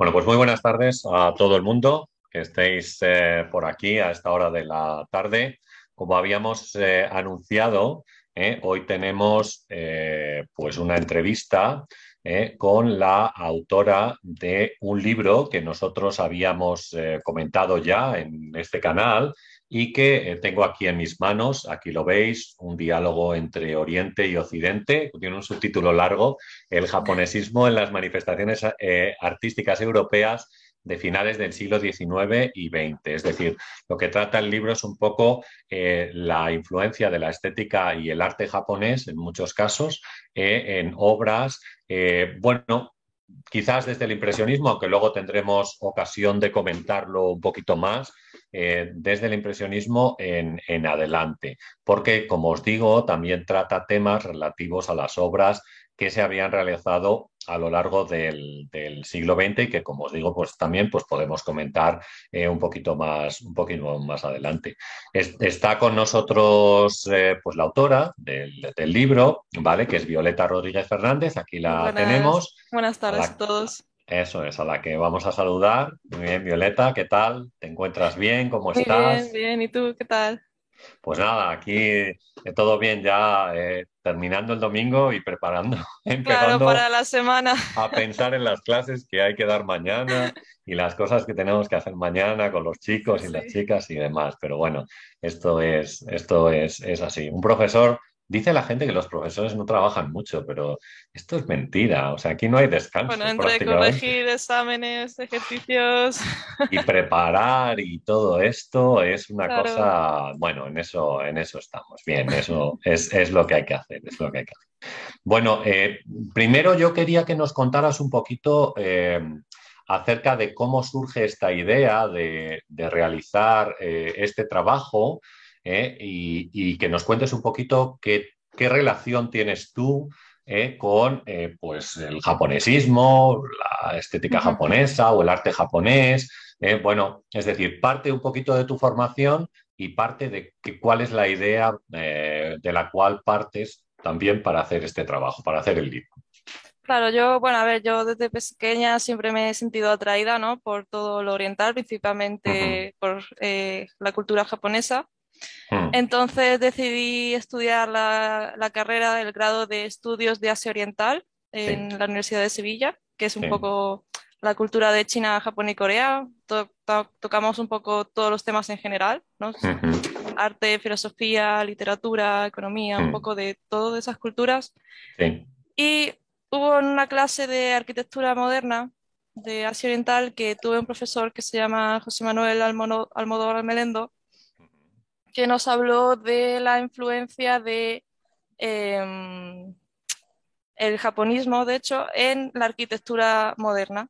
Bueno, pues muy buenas tardes a todo el mundo que estéis eh, por aquí a esta hora de la tarde. Como habíamos eh, anunciado, eh, hoy tenemos pues una entrevista con la autora de un libro que nosotros habíamos comentado ya en este canal y que tengo aquí en mis manos. Aquí lo veis, un diálogo entre Oriente y Occidente. Tiene un subtítulo largo, El japonesismo en las manifestaciones artísticas europeas de finales del siglo XIX y XX. Es decir, lo que trata el libro es un poco eh, la influencia de la estética y el arte japonés, en muchos casos, eh, en obras, eh, bueno, quizás desde el impresionismo, aunque luego tendremos ocasión de comentarlo un poquito más, desde el impresionismo en, en, adelante, porque, como os digo, también trata temas relativos a las obras que se habían realizado a lo largo del, siglo XX y que, como os digo, pues también pues, podemos comentar eh, un, poquito más, un poquito más adelante. está con nosotros eh, pues, la autora del, libro, ¿vale? que es Violeta Rodríguez Fernández. Aquí la tenemos. Buenas tardes a, todos. Eso es, a la que vamos a saludar. Muy bien, Violeta, ¿qué tal? ¿Te encuentras bien? ¿Cómo estás? Bien, bien. ¿Y tú qué tal? Pues nada, aquí eh, todo bien ya eh, terminando el domingo y preparando, empezando para la semana. a pensar en las clases que hay que dar mañana y las cosas que tenemos que hacer mañana con los chicos y las chicas y demás. Pero bueno, esto es, esto es, es así. Un profesor Dice la gente que los profesores no trabajan mucho, pero esto es mentira. O sea, aquí no hay descanso. Bueno, entre corregir exámenes, ejercicios. Y preparar y todo esto es una cosa. Bueno, en eso, en eso estamos. Bien, eso es, lo que hay que hacer. Es lo que hay que hacer. Bueno, eh, primero yo quería que nos contaras un poquito. Eh, acerca de cómo surge esta idea de, realizar eh, este trabajo ¿eh? y, que nos cuentes un poquito qué, relación tienes tú ¿eh? con eh, pues el japonesismo, la estética japonesa o el arte japonés. bueno, es decir, parte un poquito de tu formación y parte de cuál es la idea de la cual partes también para hacer este trabajo, para hacer el libro. Claro, yo, bueno, a ver, yo desde pequeña siempre me he sentido atraída, ¿no? Por todo lo oriental, principalmente por la cultura japonesa. Hmm. Entonces decidí estudiar la, carrera, el grado de estudios de Asia Oriental en la Universidad de Sevilla, que es un poco la cultura de China, Japón y Corea. tocamos un poco todos los temas en general, ¿no? Arte, filosofía, literatura, economía, un hmm. poco de todas esas culturas. Y hubo una clase de arquitectura moderna de Asia Oriental que tuve un profesor que se llama José Manuel Almodóvar Melendo, que nos habló de la influencia de em, el japonismo, de hecho, en la arquitectura moderna.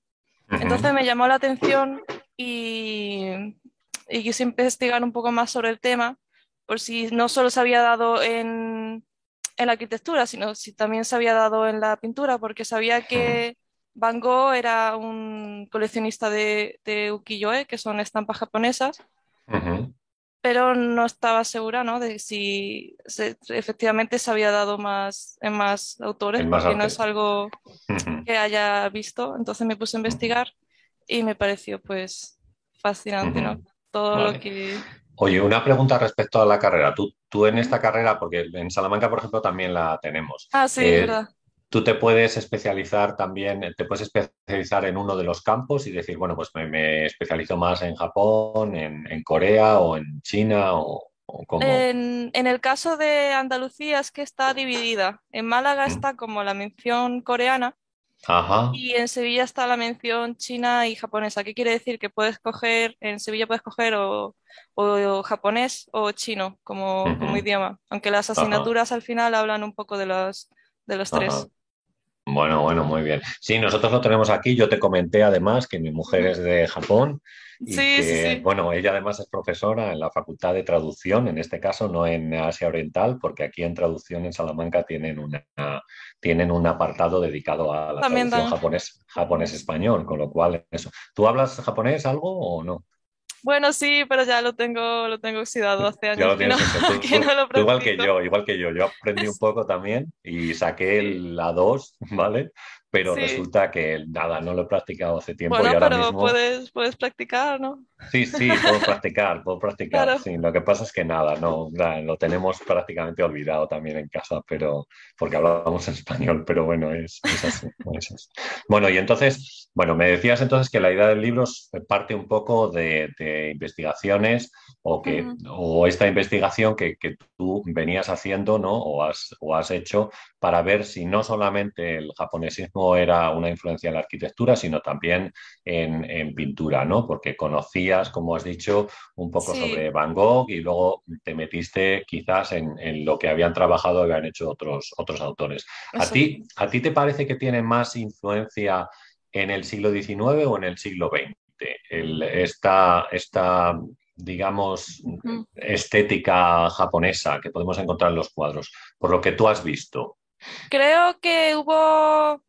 Entonces me llamó la atención y, quise investigar un poco más sobre el tema, por si no solo se había dado en, la arquitectura, sino si también se había dado en la pintura, porque sabía que Van Gogh era un coleccionista de, de ukiyo-e, que son estampas japonesas, pero no estaba segura ¿no? de si efectivamente se había dado más en más autores, porque no es algo que haya visto. Entonces me puse a investigar y me pareció pues fascinante, ¿no? Todo lo que... Oye, una pregunta respecto a la carrera. Tú, tú en esta carrera, porque en Salamanca, por ejemplo, también la tenemos. Ah, sí, eh, verdad tú te puedes especializar también, te puedes especializar en uno de los campos y decir, bueno, pues me, especializo más en Japón, en, Corea o en China o, como... En, el caso de Andalucía es que está dividida. En Málaga mm. está como la mención coreana y en Sevilla está la mención china y japonesa. ¿Qué quiere decir? Que puedes coger, en Sevilla puedes coger o, japonés o chino como, idioma, aunque las asignaturas al final hablan un poco de los, de los tres. Bueno, bueno, muy bien. Sí, nosotros lo tenemos aquí. Yo te comenté además que mi mujer es de Japón y que, bueno, ella además es profesora en la Facultad de Traducción, en este caso no en Asia Oriental, porque aquí en traducción en Salamanca tienen una tienen un apartado dedicado a la traducción japonés japonés español, con lo cual eso. ¿Tú hablas japonés algo o no? Bueno, sí, pero ya lo tengo, lo tengo oxidado hace años. Ya lo tienes igual que yo, igual que yo. Yo aprendí un poco también y saqué la 2, ¿vale? Pero resulta que nada, no lo he practicado hace tiempo y ahora pero puedes, puedes practicar, ¿no? Sí, sí, puedo practicar, puedo practicar. Sí, lo que pasa es que nada, no, lo tenemos prácticamente olvidado también en casa, pero porque hablábamos español, pero bueno, es, así, Bueno, y entonces, bueno, me decías entonces que la idea del libro parte un poco de, investigaciones o que o esta investigación que, que, tú venías haciendo, ¿no? O has, o has hecho para ver si no solamente el japonesismo era una influencia en la arquitectura, sino también en, pintura, ¿no? Porque conocías, como has dicho, un poco sobre Van Gogh y luego te metiste quizás en, lo que habían trabajado habían hecho otros, otros autores. ¿A ti, ¿A ti te parece que tiene más influencia en el siglo XIX o en el siglo XX? esta, esta digamos, estética japonesa que podemos encontrar en los cuadros, por lo que tú has visto. Creo que hubo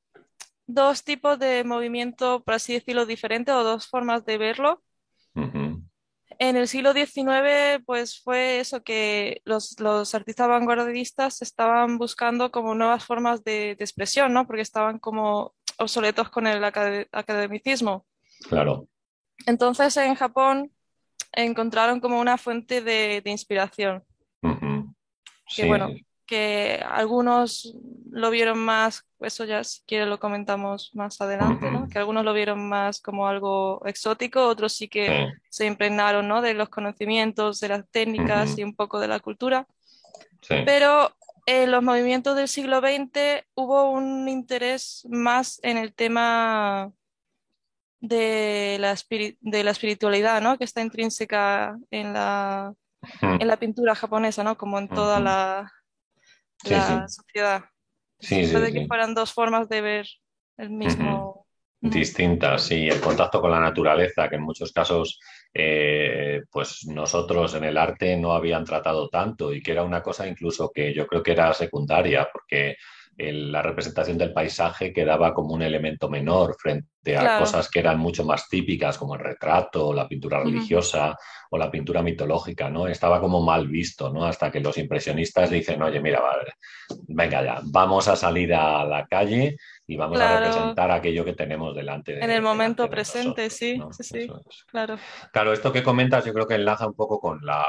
dos tipos de movimiento, por así decirlo, diferentes o dos formas de verlo. En el siglo XIX, pues fue eso que los, artistas vanguardistas estaban buscando como nuevas formas de, expresión, ¿no? Porque estaban como obsoletos con el academicismo. Claro. Entonces en Japón encontraron como una fuente de, inspiración. Que bueno, que algunos lo vieron más, eso ya si quiere lo comentamos más adelante, ¿no? Que algunos lo vieron más como algo exótico, otros sí que se impregnaron, ¿no? De los conocimientos, de las técnicas y un poco de la cultura. Pero en los movimientos del siglo XX hubo un interés más en el tema de la, de la espiritualidad, ¿no? Que está intrínseca en la, en la pintura japonesa, ¿no? Como en toda la la sociedad. Sí, Puede que fueran dos formas de ver el mismo. Distintas, sí, el contacto con la naturaleza, que en muchos casos, eh, pues nosotros en el arte no habían tratado tanto y que era una cosa incluso que yo creo que era secundaria, porque la representación del paisaje quedaba como un elemento menor frente a cosas que eran mucho más típicas, como el retrato, la pintura religiosa o la pintura mitológica, ¿no? Estaba como mal visto, ¿no? Hasta que los impresionistas dicen, oye, mira, venga ya, vamos a salir a la calle y vamos a representar aquello que tenemos delante. De, en el momento presente, sí, sí, sí, claro. Claro, esto que comentas yo creo que enlaza un poco con la,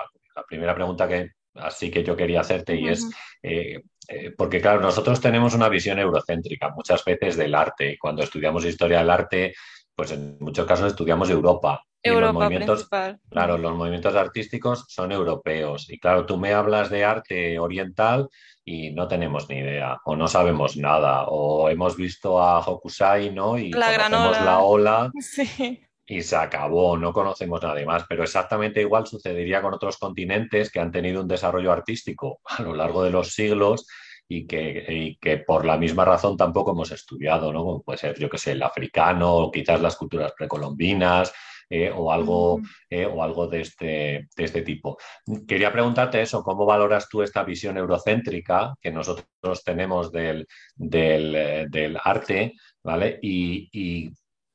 primera pregunta que así que yo quería hacerte y es eh, eh, porque claro, nosotros tenemos una visión eurocéntrica muchas veces del arte y cuando estudiamos historia del arte, pues en muchos casos estudiamos Europa. Europa los movimientos, claro, los movimientos artísticos son europeos y claro, tú me hablas de arte oriental y no tenemos ni idea o no sabemos nada o hemos visto a Hokusai, ¿no? Y la conocemos la ola. Sí y se acabó, no conocemos nada más, pero exactamente igual sucedería con otros continentes que han tenido un desarrollo artístico a lo largo de los siglos y que, que por la misma razón tampoco hemos estudiado, ¿no? puede ser, yo que sé, el africano o quizás las culturas precolombinas. Eh, o, algo, eh, o algo de este, de este tipo. Quería preguntarte eso, ¿cómo valoras tú esta visión eurocéntrica que nosotros tenemos del, del, eh, del arte, ¿vale? Y, y,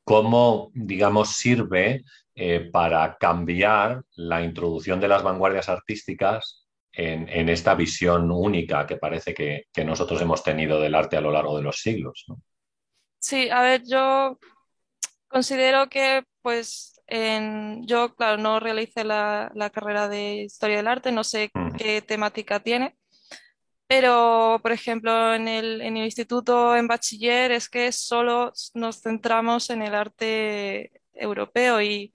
cómo, digamos, sirve eh, para cambiar la introducción de las vanguardias artísticas en, esta visión única que parece que, nosotros hemos tenido del arte a lo largo de los siglos. Sí, a ver, yo considero que, pues, yo, claro, no realicé la, carrera de historia del arte, no sé qué temática tiene, pero, por ejemplo, en el, en el instituto, en bachiller, es que solo nos centramos en el arte europeo y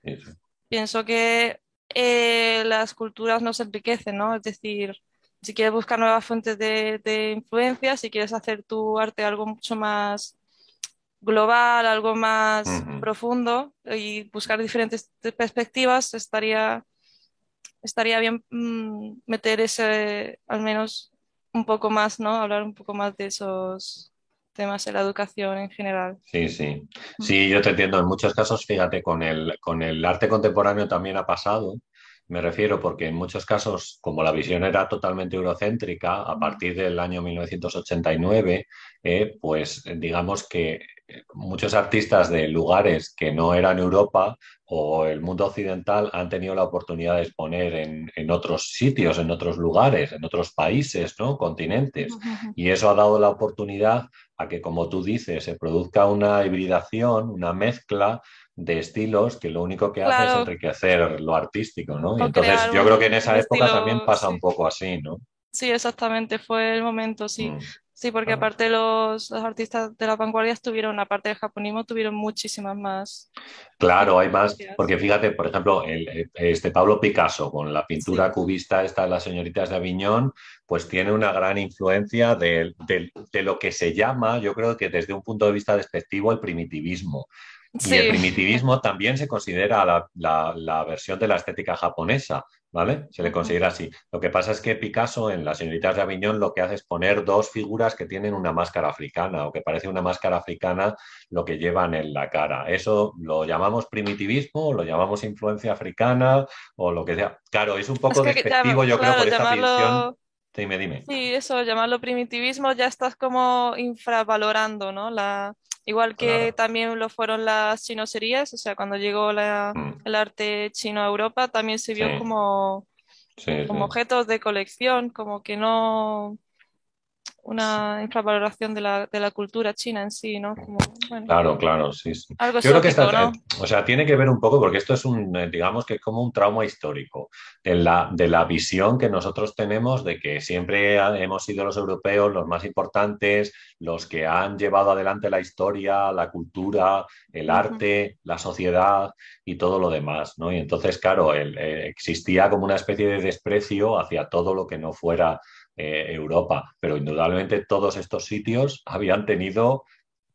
pienso que eh, las culturas nos enriquecen, ¿no? Es decir, si quieres buscar nuevas fuentes de, de influencia, si quieres hacer tu arte algo mucho más global, algo más profundo y buscar diferentes perspectivas, estaría, estaría bien mm, meter ese, al menos un poco más, ¿no? Hablar un poco más de esos temas de la educación en general. Sí, sí. Sí, yo te entiendo. En muchos casos, fíjate, con el, con el arte contemporáneo también ha pasado. Me refiero porque en muchos casos, como la visión era totalmente eurocéntrica, a partir del año 1989, eh, pues digamos que muchos artistas de lugares que no eran Europa o el mundo occidental han tenido la oportunidad de exponer en, otros sitios, en otros lugares, en otros países, ¿no? continentes. Y eso ha dado la oportunidad a que, como tú dices, se produzca una hibridación, una mezcla de estilos que lo único que hace es enriquecer lo artístico, ¿no? Y entonces yo creo que en esa época también pasa un poco así, ¿no? Sí, exactamente, fue el momento, sí. Mm. Sí, porque aparte los, artistas de la vanguardia tuvieron, aparte del japonismo, tuvieron muchísimas más. Claro, hay más, porque fíjate, por ejemplo, el, este Pablo Picasso con la pintura cubista esta de las señoritas de Aviñón, pues tiene una gran influencia de, lo que se llama, yo creo que desde un punto de vista despectivo, el primitivismo. Y el primitivismo también se considera la, versión de la estética japonesa, ¿vale? Se le considera así. Lo que pasa es que Picasso en Las señoritas de Aviñón lo que hace es poner dos figuras que tienen una máscara africana o que parece una máscara africana lo que llevan en la cara. Eso lo llamamos primitivismo, lo llamamos influencia africana o lo que sea. Claro, es un poco despectivo, yo creo, por esta visión. Dime, dime. Sí, eso, llamarlo primitivismo, ya estás como infravalorando, ¿no? La, Igual que también lo fueron las chinoserías, o sea, cuando llegó mm. el arte chino a Europa, también se vio como, como objetos de colección, como que no, una infravaloración de la, de la, cultura china en sí, ¿no? claro, claro, sí, sí. Algo Yo creo que está, o sea, tiene que ver un poco, porque esto es un, eh, digamos que es como un trauma histórico, de la, de la visión que nosotros tenemos de que siempre hemos sido los europeos los más importantes, los que han llevado adelante la historia, la cultura, el arte, la sociedad y todo lo demás, ¿no? Y entonces, claro, eh, existía como una especie de desprecio hacia todo lo que no fuera eh, Europa, pero indudablemente todos estos sitios habían tenido,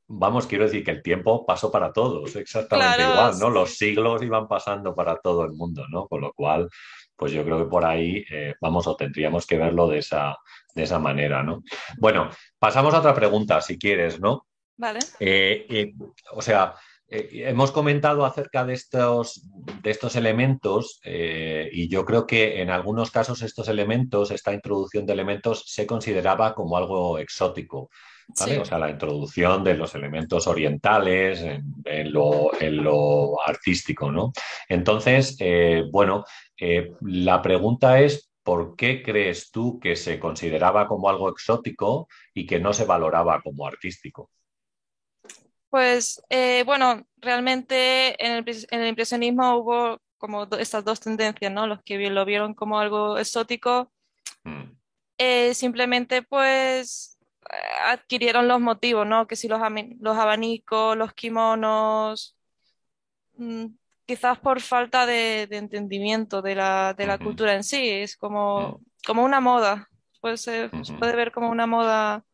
vamos, quiero decir que el tiempo pasó para todos, exactamente igual, ¿no? Los siglos iban pasando para todo el mundo, ¿no? Con lo cual, pues yo creo que por ahí, eh, vamos, o tendríamos que verlo de esa, de esa manera, ¿no? Bueno, pasamos a otra pregunta, si quieres, ¿no? Vale. Eh, o sea, eh, hemos comentado acerca de estos, de estos elementos eh, y yo creo que en algunos casos estos elementos, esta introducción de elementos se consideraba como algo exótico. O sea, la introducción de los elementos orientales en, lo, artístico, ¿no? Entonces, eh, bueno, la pregunta es, ¿por qué crees tú que se consideraba como algo exótico y que no se valoraba como artístico? Pues eh, bueno, realmente en el, impresionismo hubo como estas dos tendencias, ¿no? Los que lo vieron como algo exótico, mm. eh, simplemente pues adquirieron los motivos, ¿no? Que si los, los abanicos, los kimonos, mm, quizás por falta de, entendimiento de la, cultura en sí, es como, mm. como una moda, puede ser, puede ver como una moda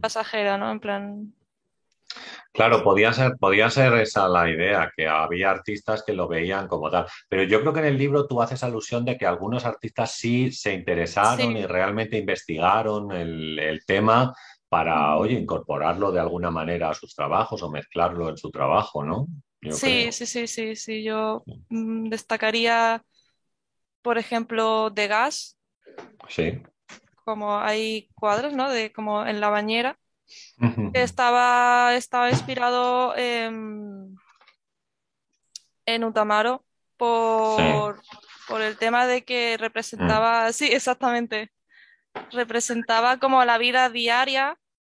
pasajera, ¿no? En plan, Claro, podía ser, podía ser esa la idea, que había artistas que lo veían como tal. Pero yo creo que en el libro tú haces alusión de que algunos artistas sí se interesaron y realmente investigaron el, tema para, oye, incorporarlo de alguna manera a sus trabajos o mezclarlo en su trabajo, ¿no? sí, sí, sí, sí, sí. Yo mm, destacaría, por ejemplo, de gas. Sí. Como hay cuadros, ¿no? De como en la bañera estaba, estaba inspirado en, en Utamaro por, por el tema de que representaba, mm. sí, exactamente, representaba como la vida diaria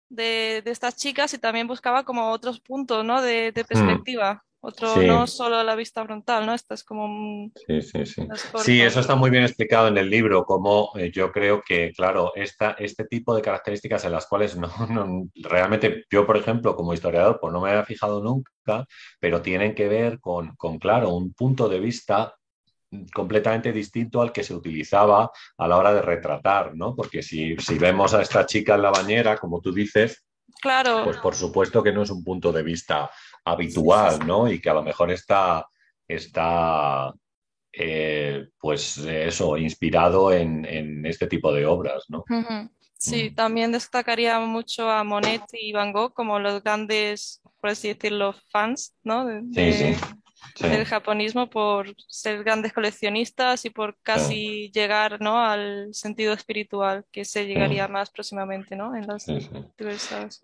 de, estas chicas y también buscaba como otros puntos, ¿no? de, de mm. perspectiva. Otro, no solo la vista frontal, ¿no? Esta es como Sí, sí, sí. Sí, eso está muy bien explicado en el libro, como eh, yo creo que, claro, esta, este tipo de características en las cuales no, realmente yo, por ejemplo, como historiador, pues no me había fijado nunca, pero tienen que ver con, con, claro, un punto de vista completamente distinto al que se utilizaba a la hora de retratar, ¿no? Porque si, si vemos a esta chica en la bañera, como tú dices, claro. pues por supuesto que no es un punto de vista habitual, ¿no? Y que a lo mejor está, está eh, pues eso, inspirado en, este tipo de obras, ¿no? Sí, mm. también destacaría mucho a Monet y Van Gogh como los grandes, por así decirlo, fans, ¿no? sí, sí. Del japonismo por ser grandes coleccionistas y por casi llegar ¿no? al sentido espiritual que se llegaría más próximamente ¿no? en las diversas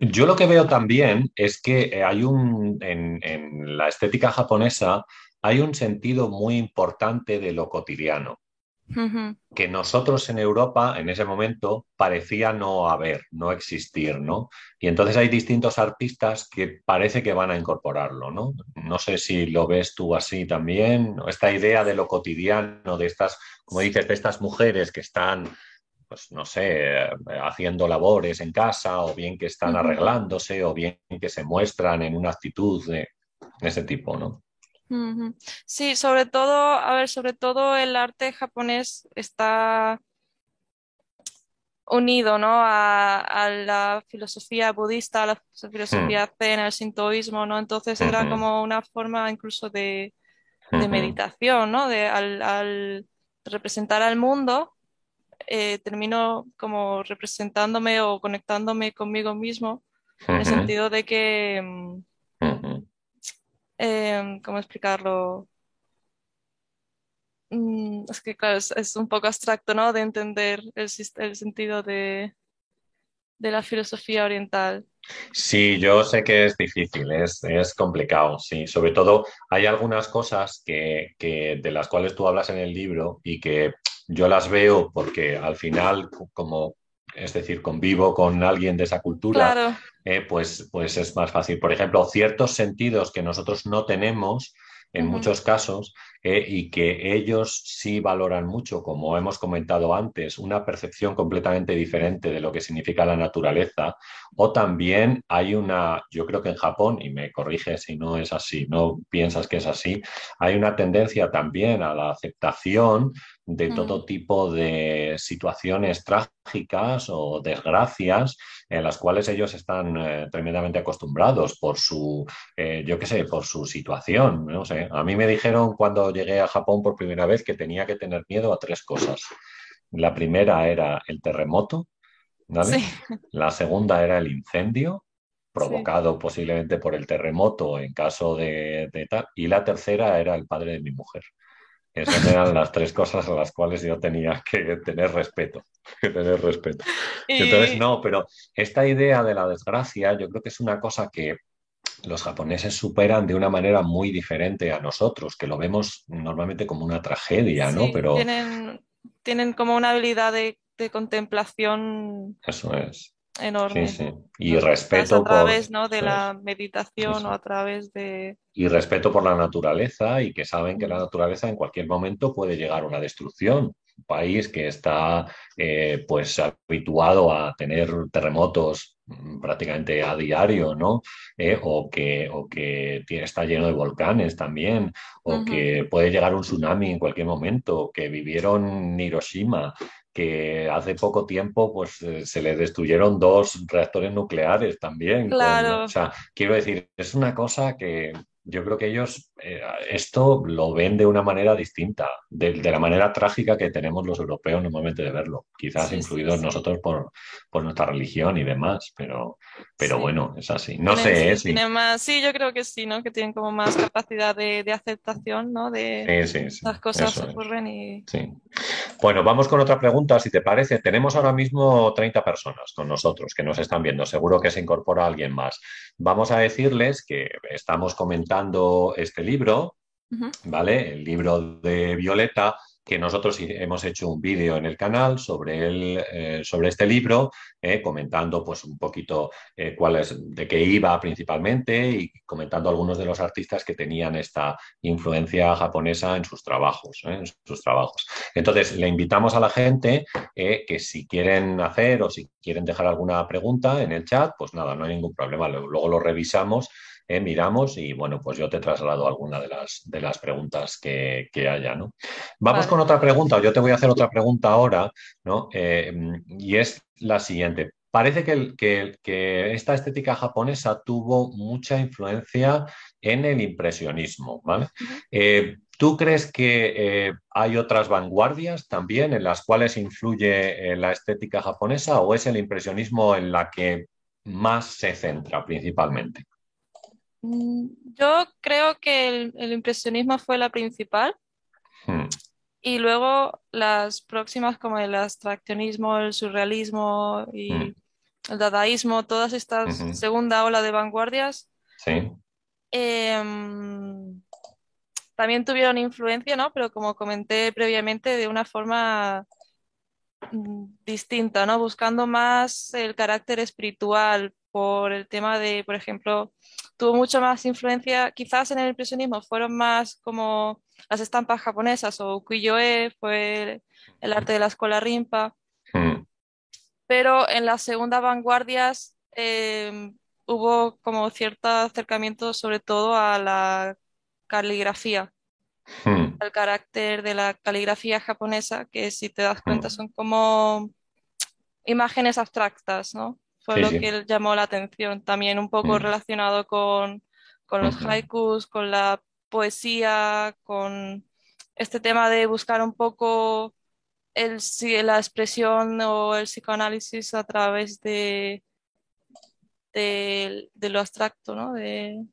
Yo lo que veo también es que hay un, en, en la estética japonesa hay un sentido muy importante de lo cotidiano que nosotros en Europa en ese momento parecía no haber, no existir, ¿no? Y entonces hay distintos artistas que parece que van a incorporarlo, ¿no? No sé si lo ves tú así también, esta idea de lo cotidiano, de estas, como dices, de estas mujeres que están pues no sé, haciendo labores en casa, o bien que están arreglándose, o bien que se muestran en una actitud de ese tipo, ¿no? Sí, sobre todo, a ver, sobre todo el arte japonés está unido, ¿no? A, la filosofía budista, a la filosofía hmm. zen, al sintoísmo, ¿no? Entonces era como una forma incluso de, meditación, ¿no? De, al, representar al mundo, eh, termino como representándome o conectándome conmigo mismo, en el sentido de que... Mm, Em, ¿cómo explicarlo? Mm, es que, claro, es, un poco abstracto, ¿no? De entender el, el sentido de, de, la filosofía oriental. Sí, yo sé que es difícil, es, es complicado, sí. Sobre todo hay algunas cosas que, que, de las cuales tú hablas en el libro y que yo las veo porque al final, como es decir, convivo con alguien de esa cultura, eh, pues, pues es más fácil. Por ejemplo, ciertos sentidos que nosotros no tenemos en muchos casos eh, y que ellos sí valoran mucho, como hemos comentado antes, una percepción completamente diferente de lo que significa la naturaleza. O también hay una, yo creo que en Japón, y me corrige si no es así, no piensas que es así, hay una tendencia también a la aceptación de todo tipo de situaciones trágicas o desgracias en las cuales ellos están eh, tremendamente acostumbrados por su, eh, yo qué sé, por su situación. No sé. A mí me dijeron cuando llegué a Japón por primera vez que tenía que tener miedo a tres cosas. La primera era el terremoto, La segunda era el incendio provocado posiblemente por el terremoto en caso de, de tal. Y la tercera era el padre de mi mujer. Esas eran las tres cosas a las cuales yo tenía que tener respeto, que tener respeto. Entonces, no, pero esta idea de la desgracia yo creo que es una cosa que los japoneses superan de una manera muy diferente a nosotros, que lo vemos normalmente como una tragedia, ¿no? Pero tienen, tienen como una habilidad de, de contemplación. Eso es enorme. Sí, sí. Y respeto a través ¿no? de la meditación o a través de... Y respeto por la naturaleza y que saben que la naturaleza en cualquier momento puede llegar a una destrucción. Un país que está eh, pues habituado a tener terremotos mm, prácticamente a diario, ¿no? Eh, o, que, o que está lleno de volcanes también, o que puede llegar un tsunami en cualquier momento, que vivieron Hiroshima, que hace poco tiempo pues eh, se le destruyeron dos reactores nucleares también. Claro. o sea, quiero decir, es una cosa que yo creo que ellos eh, esto lo ven de una manera distinta, de, la manera trágica que tenemos los europeos normalmente de verlo. Quizás influidos nosotros por, nuestra religión y demás, pero, pero bueno, es así. No sé, ¿eh? sí, más, sí, yo creo que sí, ¿no? Que tienen como más capacidad de, aceptación, ¿no? De las cosas ocurren y... Bueno, vamos con otra pregunta, si te parece. Tenemos ahora mismo 30 personas con nosotros que nos están viendo. Seguro que se incorpora alguien más. Vamos a decirles que estamos comentando este libro, ¿vale? El libro de Violeta, que nosotros hemos hecho un vídeo en el canal sobre, el, eh, sobre este libro, eh, comentando pues un poquito eh, cuál es, de qué iba principalmente y comentando algunos de los artistas que tenían esta influencia japonesa en sus trabajos. En sus trabajos. Entonces, le invitamos a la gente que si quieren hacer o si quieren dejar alguna pregunta en el chat, pues nada, no hay ningún problema. Luego lo revisamos eh, miramos y bueno, pues yo te traslado alguna de las, de las preguntas que, haya, ¿no? Vamos con otra pregunta, o yo te voy a hacer otra pregunta ahora, ¿no? Eh, y es la siguiente. Parece que, que, esta estética japonesa tuvo mucha influencia en el impresionismo, ¿vale? Eh, ¿Tú crees que hay otras vanguardias también en las cuales influye la estética japonesa o es el impresionismo en la que más se centra principalmente? Mm, yo creo que el, impresionismo fue la principal. Hmm. Y luego las próximas como el abstraccionismo, el surrealismo y hmm. el dadaísmo, todas estas segunda ola de vanguardias, em, también tuvieron influencia, ¿no? Pero como comenté previamente, de una forma mm, distinta, ¿no? Buscando más el carácter espiritual por el tema de, por ejemplo, tuvo mucho más influencia, quizás en el impresionismo fueron más como las estampas japonesas o ukiyo-e, fue el arte de la escuela rimpa, hmm. pero en las segundas vanguardias em, hubo como cierto acercamiento sobre todo a la caligrafía, hmm. al carácter de la caligrafía japonesa, que si te das cuenta hmm. son como imágenes abstractas, ¿no? Fue lo que llamó la atención, también un poco relacionado con, con los haikus, con la poesía, con este tema de buscar un poco el, la expresión o el psicoanálisis a través de, de, lo abstracto, ¿no? De...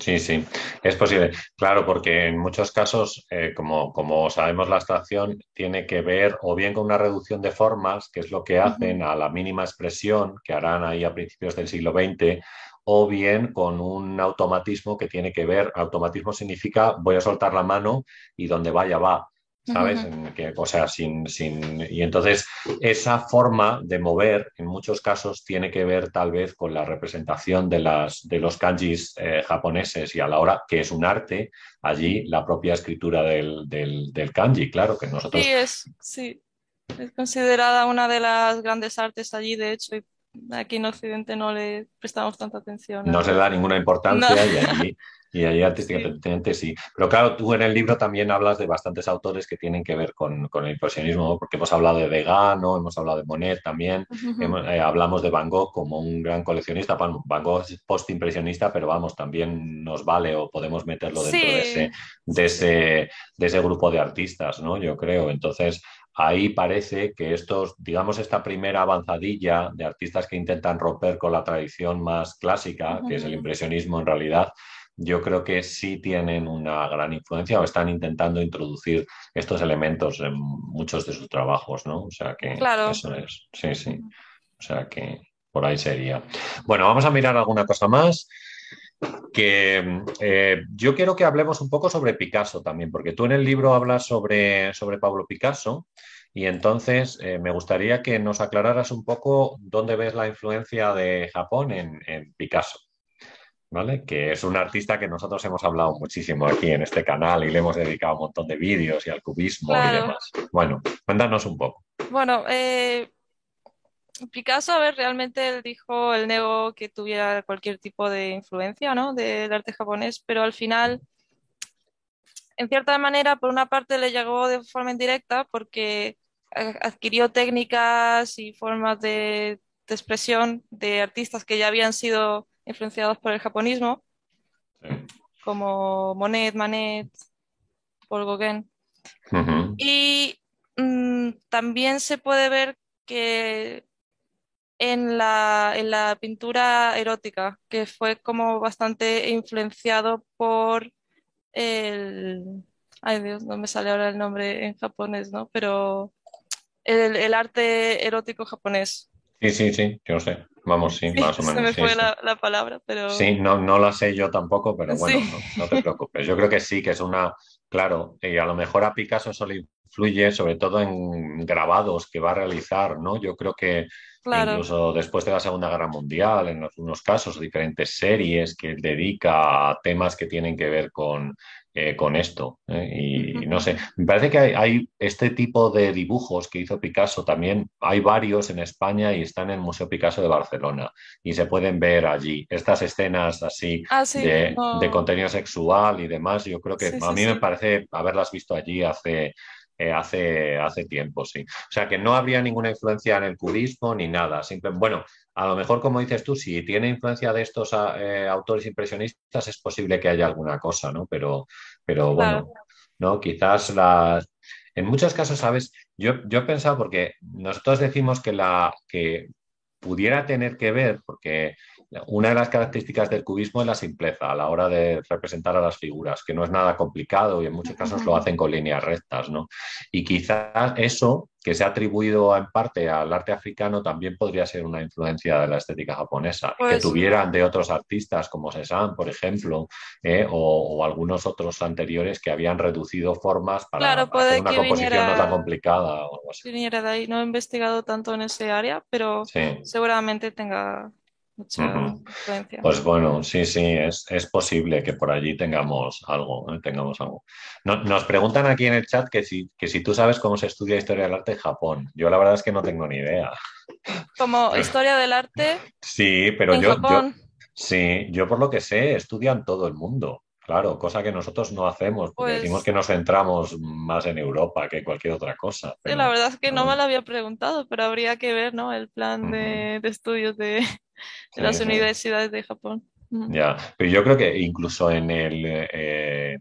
Sí, sí, es posible. Claro, porque en muchos casos, eh, como, como, sabemos, la abstracción tiene que ver o bien con una reducción de formas, que es lo que hacen a la mínima expresión que harán ahí a principios del siglo XX, o bien con un automatismo que tiene que ver, automatismo significa voy a soltar la mano y donde vaya va. ¿Sabes? que, o sea, sin, sin, y entonces esa forma de mover en muchos casos tiene que ver tal vez con la representación de, las, de los kanjis eh, japoneses y a la hora que es un arte, allí la propia escritura del, del, kanji, claro que nosotros... Sí, es, sí, es considerada una de las grandes artes allí, de hecho, y aquí en Occidente no le prestamos tanta atención. No, se da ninguna importancia y allí, y allí artísticamente sí. Pero claro, tú en el libro también hablas de bastantes autores que tienen que ver con, el impresionismo, porque hemos hablado de Degas, hemos hablado de Monet también, eh, hablamos de Van Gogh como un gran coleccionista. Van Gogh es postimpresionista, pero vamos, también nos vale o podemos meterlo dentro de, ese, de, ese, de ese grupo de artistas, ¿no? Yo creo. Entonces, ahí parece que estos, digamos, esta primera avanzadilla de artistas que intentan romper con la tradición más clásica, que es el impresionismo en realidad, yo creo que sí tienen una gran influencia o están intentando introducir estos elementos en muchos de sus trabajos, ¿no? O sea que eso es, sí, sí. O sea que por ahí sería. Bueno, vamos a mirar alguna cosa más que eh, yo quiero que hablemos un poco sobre Picasso también, porque tú en el libro hablas sobre, sobre Pablo Picasso y entonces eh, me gustaría que nos aclararas un poco dónde ves la influencia de Japón en, Picasso. ¿Vale? Que es un artista que nosotros hemos hablado muchísimo aquí en este canal y le hemos dedicado un montón de vídeos y al cubismo y demás. Bueno, cuéntanos un poco. Bueno, eh, Picasso, a ver, realmente él dijo, él negó que tuviera cualquier tipo de influencia, ¿no? Del arte japonés, pero al final, en cierta manera, por una parte le llegó de forma indirecta porque adquirió técnicas y formas de, expresión de artistas que ya habían sido influenciados por el japonismo, como Monet, Manet, Paul Gauguin. Y mm, también se puede ver que en la, en la pintura erótica, que fue como bastante influenciado por el... Ay Dios, no me sale ahora el nombre en japonés, ¿no? Pero el, arte erótico japonés. Sí, sí, sí, yo sé. Vamos, sí, más o menos. Se me fue la, palabra, pero. Sí, no, no la sé yo tampoco, pero bueno, no, no, te preocupes. Yo creo que sí, que es una. Claro, y a lo mejor a Picasso eso le influye, sobre todo en grabados que va a realizar, ¿no? Yo creo que Incluso después de la Segunda Guerra Mundial, en algunos casos, diferentes series que dedica a temas que tienen que ver con, eh, con esto. ¿eh? Y no sé, me parece que hay, este tipo de dibujos que hizo Picasso también, hay varios en España y están en el Museo Picasso de Barcelona y se pueden ver allí. Estas escenas así ah, de, contenido sexual y demás, yo creo que a mí me parece haberlas visto allí hace eh, hace, hace tiempo, sí. O sea que no habría ninguna influencia en el cubismo ni nada. bueno, a lo mejor, como dices tú, si tiene influencia de estos eh, autores impresionistas, es posible que haya alguna cosa, ¿no? Pero, pero bueno, ¿no? Quizás las. En muchos casos, ¿sabes? Yo, yo he pensado, porque nosotros decimos que la que pudiera tener que ver, porque una de las características del cubismo es la simpleza a la hora de representar a las figuras, que no es nada complicado y en muchos casos lo hacen con líneas rectas, ¿no? Y quizás eso que se ha atribuido en parte al arte africano también podría ser una influencia de la estética japonesa, que pues tuvieran de otros artistas como Cézanne, por ejemplo, eh, o, algunos otros anteriores que habían reducido formas para hacer una composición no tan complicada. O algo así. Viniera de ahí. No he investigado tanto en ese área, pero seguramente tenga pues bueno, sí, sí, es, posible que por allí tengamos algo, ¿eh? tengamos algo. nos preguntan aquí en el chat que si, que si tú sabes cómo se estudia historia del arte en Japón. Yo la verdad es que no tengo ni idea. Como historia del arte. Sí, pero yo, sí, yo por lo que sé, estudian todo el mundo. Claro, cosa que nosotros no hacemos, porque pues decimos que nos centramos más en Europa que cualquier otra cosa. la verdad es que no, me lo había preguntado, pero habría que ver, ¿no? El plan de estudios de, de las universidades de Japón. Ya, pero yo creo que incluso en el, eh,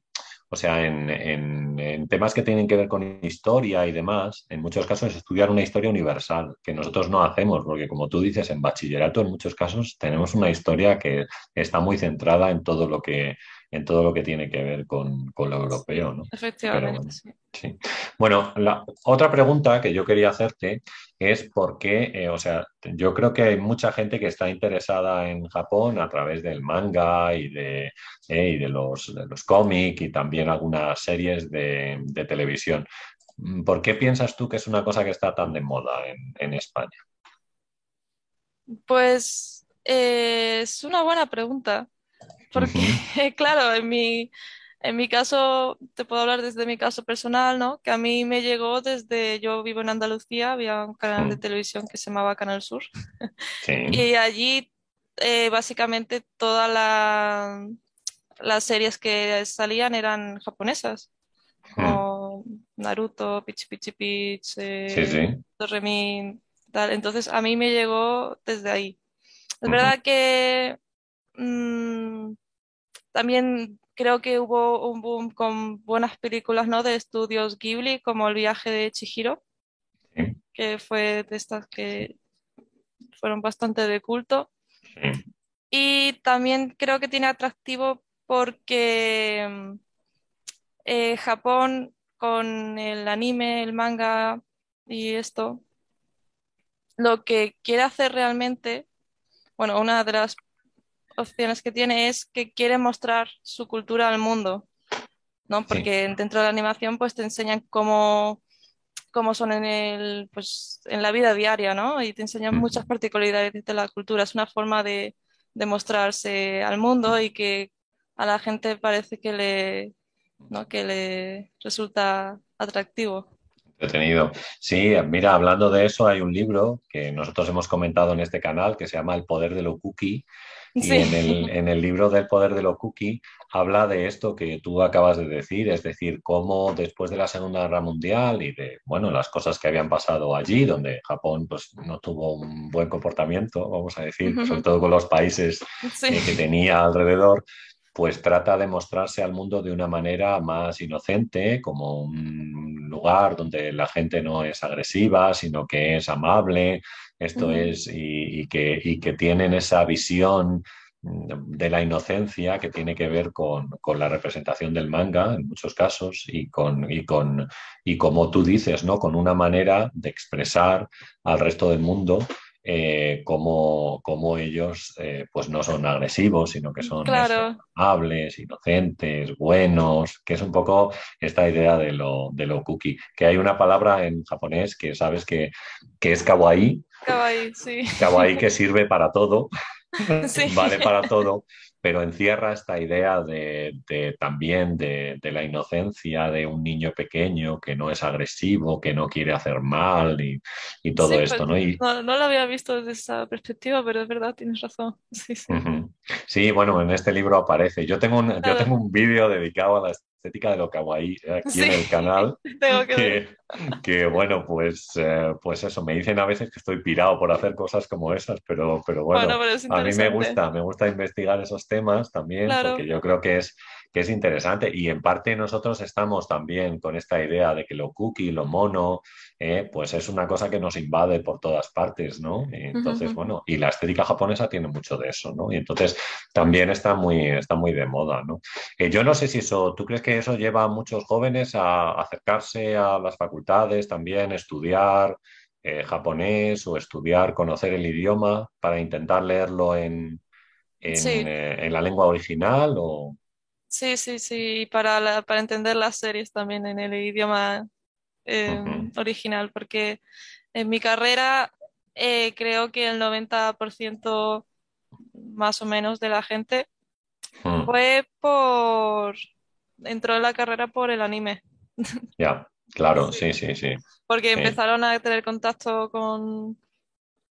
o sea, en, temas que tienen que ver con historia y demás, en muchos casos es estudiar una historia universal, que nosotros no hacemos, porque como tú dices, en bachillerato en muchos casos tenemos una historia que está muy centrada en todo lo que en todo lo que tiene que ver con, lo europeo. ¿no? Efectivamente. sí. Bueno, la otra pregunta que yo quería hacerte es por qué, eh, o sea, yo creo que hay mucha gente que está interesada en Japón a través del manga y de, eh, de los, los cómics y también algunas series de, televisión. Mm, ¿Por qué piensas tú que es una cosa que está tan de moda en, España? Pues eh, es una buena pregunta. Porque, claro, en mi, en mi caso, te puedo hablar desde mi caso personal, ¿no? Que a mí me llegó desde, yo vivo en Andalucía, había un canal de mm. televisión que se llamaba Canal Sur. y allí, eh, básicamente, todas las series que salían eran japonesas. Mm. Como Naruto, Pichi Pichi Pitch, eh, tal. Entonces, a mí me llegó desde ahí. Es verdad que Mm, también creo que hubo un boom con buenas películas, ¿no? De estudios Ghibli, como El viaje de Chihiro, que fue de estas que fueron bastante de culto. Y también creo que tiene atractivo porque mm, eh, Japón con el anime, el manga y esto, lo que quiere hacer realmente, bueno, una de las opciones que tiene es que quiere mostrar su cultura al mundo, ¿no? Porque dentro de la animación pues te enseñan cómo, cómo son en el, pues, en la vida diaria, ¿no? Y te enseñan muchas particularidades de la cultura. Es una forma de, de mostrarse al mundo y que a la gente parece que le, ¿no? que le resulta atractivo. Entretenido. Sí, mira, hablando de eso, hay un libro que nosotros hemos comentado en este canal que se llama El poder de lo cookie. Y en, el, libro del poder de lo cookie habla de esto que tú acabas de decir, es decir, cómo después de la Segunda Guerra Mundial y de bueno, las cosas que habían pasado allí, donde Japón pues, no tuvo un buen comportamiento, vamos a decir, sobre todo con los países eh, que tenía alrededor, pues trata de mostrarse al mundo de una manera más inocente, como un lugar donde la gente no es agresiva, sino que es amable, esto es, y, que, y, que, tienen esa visión de la inocencia que tiene que ver con, la representación del manga en muchos casos y con, y con y como tú dices, ¿no? con una manera de expresar al resto del mundo eh, como, ellos eh, pues no son agresivos, sino que son amables, inocentes, buenos, que es un poco esta idea de lo, de lo cookie. Que hay una palabra en japonés que sabes que, que es kawaii. Kawaii, sí. Kawaii que sirve para todo. vale para todo, pero encierra esta idea de, también de, la inocencia de un niño pequeño que no es agresivo, que no quiere hacer mal y, todo esto, ¿no? ¿no? lo había visto desde esa perspectiva, pero es verdad, tienes razón. Sí, bueno, en este libro aparece. Yo tengo un, yo tengo un vídeo dedicado a la estética de lo kawaii aquí en el canal. que, bueno, pues, eh, pues eso, me dicen a veces que estoy pirado por hacer cosas como esas, pero, pero bueno, a mí me gusta, me gusta investigar esos temas también, porque yo creo que es, que es interesante y en parte nosotros estamos también con esta idea de que lo cookie, lo mono, eh, pues es una cosa que nos invade por todas partes, ¿no? Entonces, bueno, y la estética japonesa tiene mucho de eso, ¿no? Y entonces también está muy, está muy de moda, ¿no? Eh, yo no sé si eso, ¿tú crees que eso lleva a muchos jóvenes a acercarse a las facultades también, estudiar eh, japonés o estudiar, conocer el idioma para intentar leerlo en, en, la lengua original? O... Sí, sí, sí, para, para entender las series también en el idioma em, original, porque en mi carrera eh, creo que el 90% más o menos de la gente hmm. fue por... entró en la carrera por el anime. Ya, claro, sí, sí, sí. Porque empezaron a tener contacto con,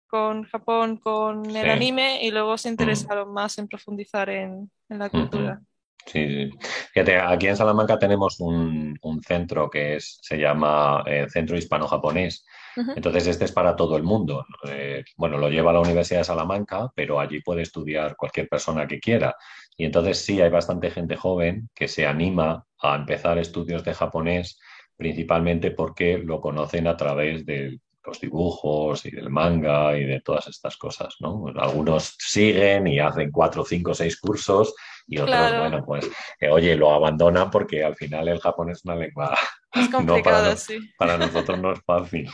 con Japón, con el anime y luego se hmm. interesaron más en profundizar en, la cultura. Sí, sí. Fíjate, aquí en Salamanca tenemos un, centro que es, se llama eh, Centro Hispano-Japonés. Entonces, este es para todo el mundo. Eh, bueno, lo lleva la Universidad de Salamanca, pero allí puede estudiar cualquier persona que quiera. Y entonces sí, hay bastante gente joven que se anima a empezar estudios de japonés, principalmente porque lo conocen a través de los dibujos y del manga y de todas estas cosas, ¿no? Algunos siguen y hacen cuatro, cinco, seis cursos y otros, bueno, pues, oye, lo abandonan porque al final el japonés es una lengua... Es complicado, para, sí. Para nosotros no es fácil,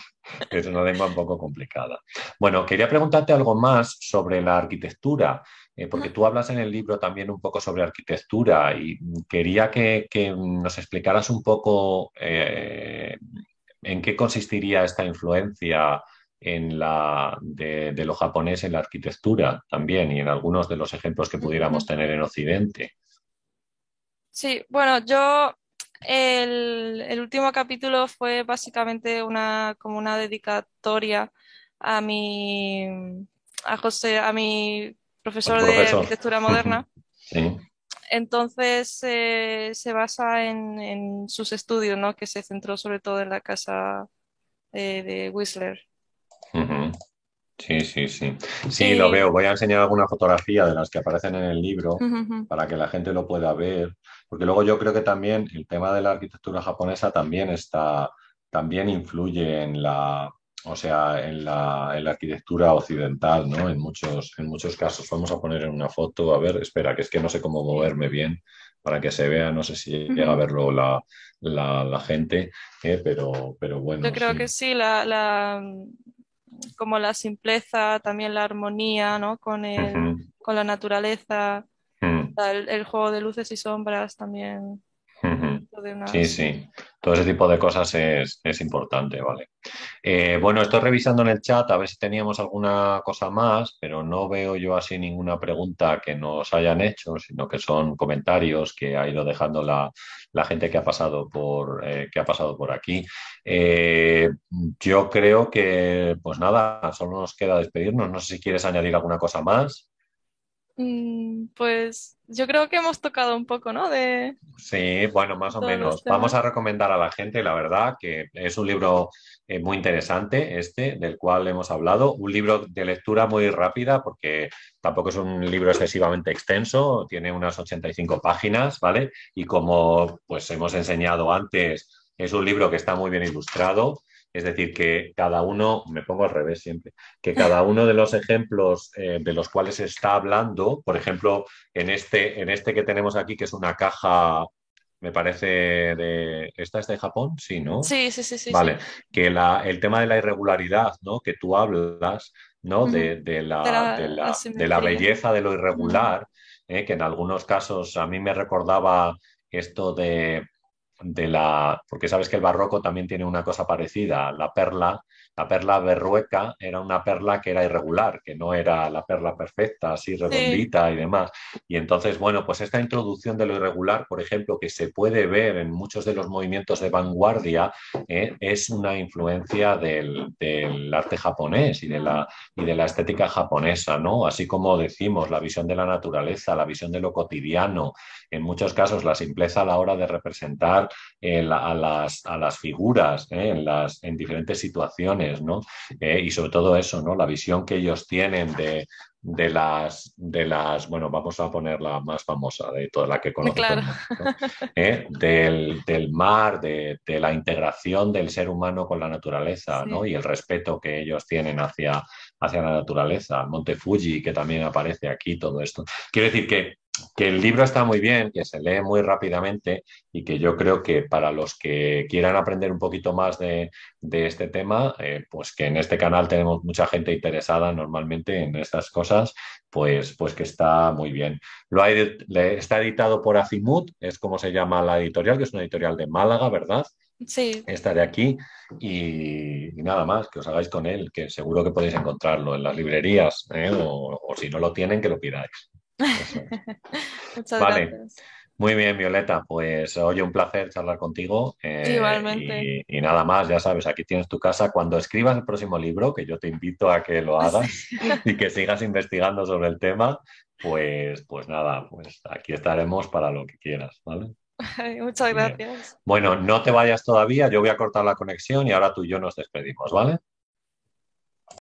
es una lengua un poco complicada. Bueno, quería preguntarte algo más sobre la arquitectura, eh, porque tú hablas en el libro también un poco sobre arquitectura y quería que, nos explicaras un poco eh, en qué consistiría esta influencia en la, de, lo japonés en la arquitectura también y en algunos de los ejemplos que pudiéramos tener en Occidente. Sí, bueno, yo el, último capítulo fue básicamente una como una dedicatoria a mi a José, a mi profesor, de arquitectura moderna. Entonces eh, se basa en, sus estudios, ¿no? Que se centró sobre todo en la casa eh, de Whistler. Sí, sí, sí. Sí, lo veo. Voy a enseñar alguna fotografía de las que aparecen en el libro para que la gente lo pueda ver. Porque luego yo creo que también el tema de la arquitectura japonesa también está, también influye en la, o sea, en la, en la arquitectura occidental, ¿no? En muchos, en muchos casos. Vamos a poner en una foto. A ver, espera, que es que no sé cómo moverme bien para que se vea. No sé si llega a verlo la, la, gente, ¿eh? pero, pero bueno. Yo creo que sí, la, la como la simpleza, también la armonía, ¿no? Con, con la naturaleza, el, juego de luces y sombras también. Sí, sí, todo ese tipo de cosas es, importante, ¿vale? Eh, bueno, estoy revisando en el chat a ver si teníamos alguna cosa más, pero no veo yo así ninguna pregunta que nos hayan hecho, sino que son comentarios que ha ido dejando la, gente que ha pasado por, eh, que ha pasado por aquí. Eh, yo creo que, pues nada, solo nos queda despedirnos. No sé si quieres añadir alguna cosa más. Mm, pues yo creo que hemos tocado un poco, ¿no? De... Sí, bueno, más o menos. Vamos a recomendar a la gente, la verdad, que es un libro eh, muy interesante, este, del cual hemos hablado. Un libro de lectura muy rápida, porque tampoco es un libro excesivamente extenso, tiene unas 85 páginas, ¿vale? Y como pues hemos enseñado antes, es un libro que está muy bien ilustrado es decir, que cada uno, me pongo al revés siempre, que cada uno de los ejemplos eh, de los cuales se está hablando, por ejemplo, en este, en este que tenemos aquí, que es una caja, me parece de... ¿Esta es de Japón? Sí, ¿no? Sí, sí, sí. sí vale, que la, el tema de la irregularidad, ¿no? Que tú hablas, ¿no? de, la, de, la, belleza de lo irregular, ¿eh? que en algunos casos a mí me recordaba esto de de la, porque sabes que el barroco también tiene una cosa parecida, la perla, la perla berrueca era una perla que era irregular, que no era la perla perfecta, así redondita y demás. Y entonces, bueno, pues esta introducción de lo irregular, por ejemplo, que se puede ver en muchos de los movimientos de vanguardia, eh, es una influencia del, arte japonés y de, la, y de la estética japonesa, ¿no? Así como decimos, la visión de la naturaleza, la visión de lo cotidiano, en muchos casos la simpleza a la hora de representar eh, a, las, a, las, figuras eh, en, las, en diferentes situaciones, ¿no? Eh, y sobre todo eso, ¿no? La visión que ellos tienen de, de las, de las, bueno, vamos a poner la más famosa de toda la que conocemos, del, del, mar, de, de, la integración del ser humano con la naturaleza, ¿no? Y el respeto que ellos tienen hacia, hacia la naturaleza, Monte Fuji, que también aparece aquí, todo esto. Quiero decir que que el libro está muy bien, que se lee muy rápidamente y que yo creo que para los que quieran aprender un poquito más de, este tema, eh, pues que en este canal tenemos mucha gente interesada normalmente en estas cosas, pues, pues que está muy bien. Lo está editado por Azimut, es como se llama la editorial, que es una editorial de Málaga, ¿verdad? Sí. Esta de aquí y, nada más, que os hagáis con él, que seguro que podéis encontrarlo en las librerías ¿eh? o si no lo tienen, que lo pidáis. Muchas gracias. Muy bien, Violeta. Pues oye, un placer charlar contigo. Eh, Igualmente. Y, nada más, ya sabes, aquí tienes tu casa. Cuando escribas el próximo libro, que yo te invito a que lo hagas y que sigas investigando sobre el tema, pues, pues nada, pues aquí estaremos para lo que quieras, ¿vale? Muchas gracias. Bueno, no te vayas todavía, yo voy a cortar la conexión y ahora tú y yo nos despedimos, ¿vale?